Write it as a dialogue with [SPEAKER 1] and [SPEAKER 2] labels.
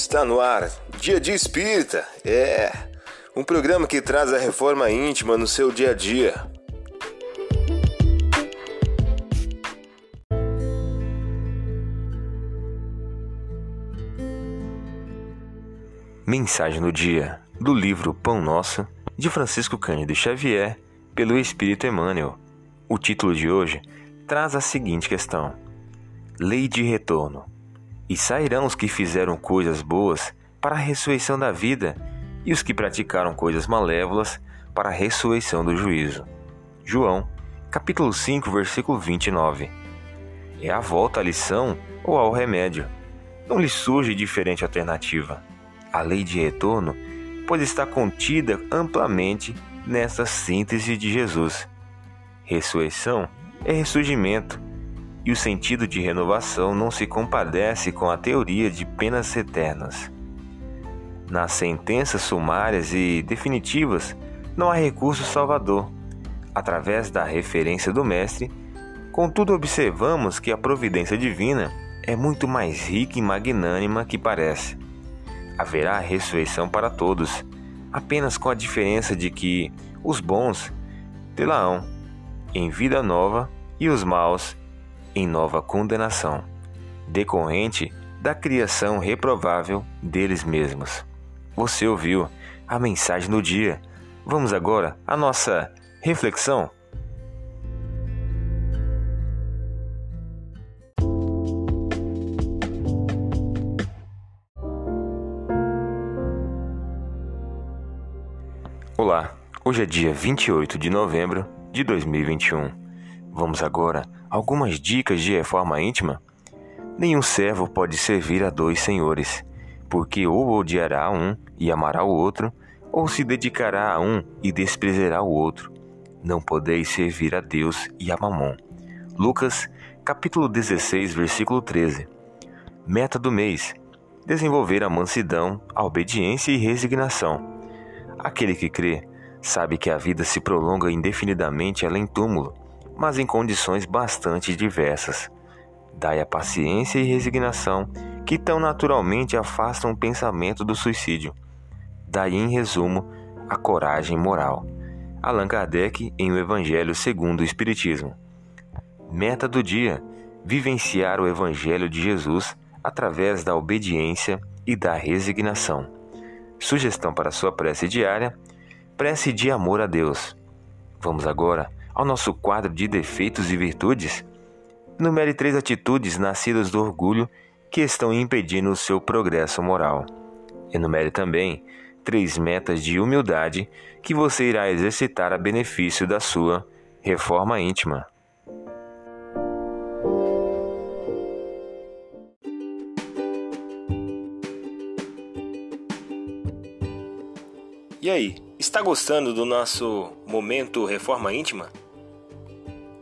[SPEAKER 1] Está no ar, Dia de Espírita. É um programa que traz a reforma íntima no seu dia a dia.
[SPEAKER 2] Mensagem do dia do livro Pão Nosso de Francisco Cândido Xavier pelo Espírito Emmanuel. O título de hoje traz a seguinte questão: Lei de retorno. E sairão os que fizeram coisas boas para a ressurreição da vida, e os que praticaram coisas malévolas para a ressurreição do juízo. João, capítulo 5, versículo 29. É a volta à lição ou ao remédio? Não lhe surge diferente alternativa. A lei de retorno pode estar contida amplamente nessa síntese de Jesus. Ressurreição é ressurgimento, e o sentido de renovação não se compadece com a teoria de penas eternas. Nas sentenças sumárias e definitivas, não há recurso salvador. Através da referência do Mestre, contudo, observamos que a providência divina é muito mais rica e magnânima que parece. Haverá ressurreição para todos, apenas com a diferença de que os bons tê-la-ão em vida nova e os maus em nova condenação, decorrente da criação reprovável deles mesmos. Você ouviu a mensagem do dia. Vamos agora à nossa reflexão. Olá, hoje é dia 28 de novembro de 2021. Vamos agora algumas dicas de reforma íntima. Nenhum servo pode servir a dois senhores, porque ou odiará um e amará o outro, ou se dedicará a um e desprezará o outro. Não podeis servir a Deus e a Mamon. Lucas, capítulo 16, versículo 13. Meta do mês: desenvolver a mansidão, a obediência e resignação. Aquele que crê sabe que a vida se prolonga indefinidamente além túmulo, mas em condições bastante diversas. Dai a paciência e resignação que tão naturalmente afastam o pensamento do suicídio. Daí, em resumo, a coragem moral. Allan Kardec em O Evangelho segundo o Espiritismo. Meta do dia: vivenciar o Evangelho de Jesus através da obediência e da resignação. Sugestão para sua prece diária: Prece de amor a Deus. Vamos agora ao nosso quadro de defeitos e virtudes. Numere três atitudes nascidas do orgulho que estão impedindo o seu progresso moral. Enumere também três metas de humildade que você irá exercitar a benefício da sua reforma íntima.
[SPEAKER 1] E aí, está gostando do nosso momento Reforma Íntima?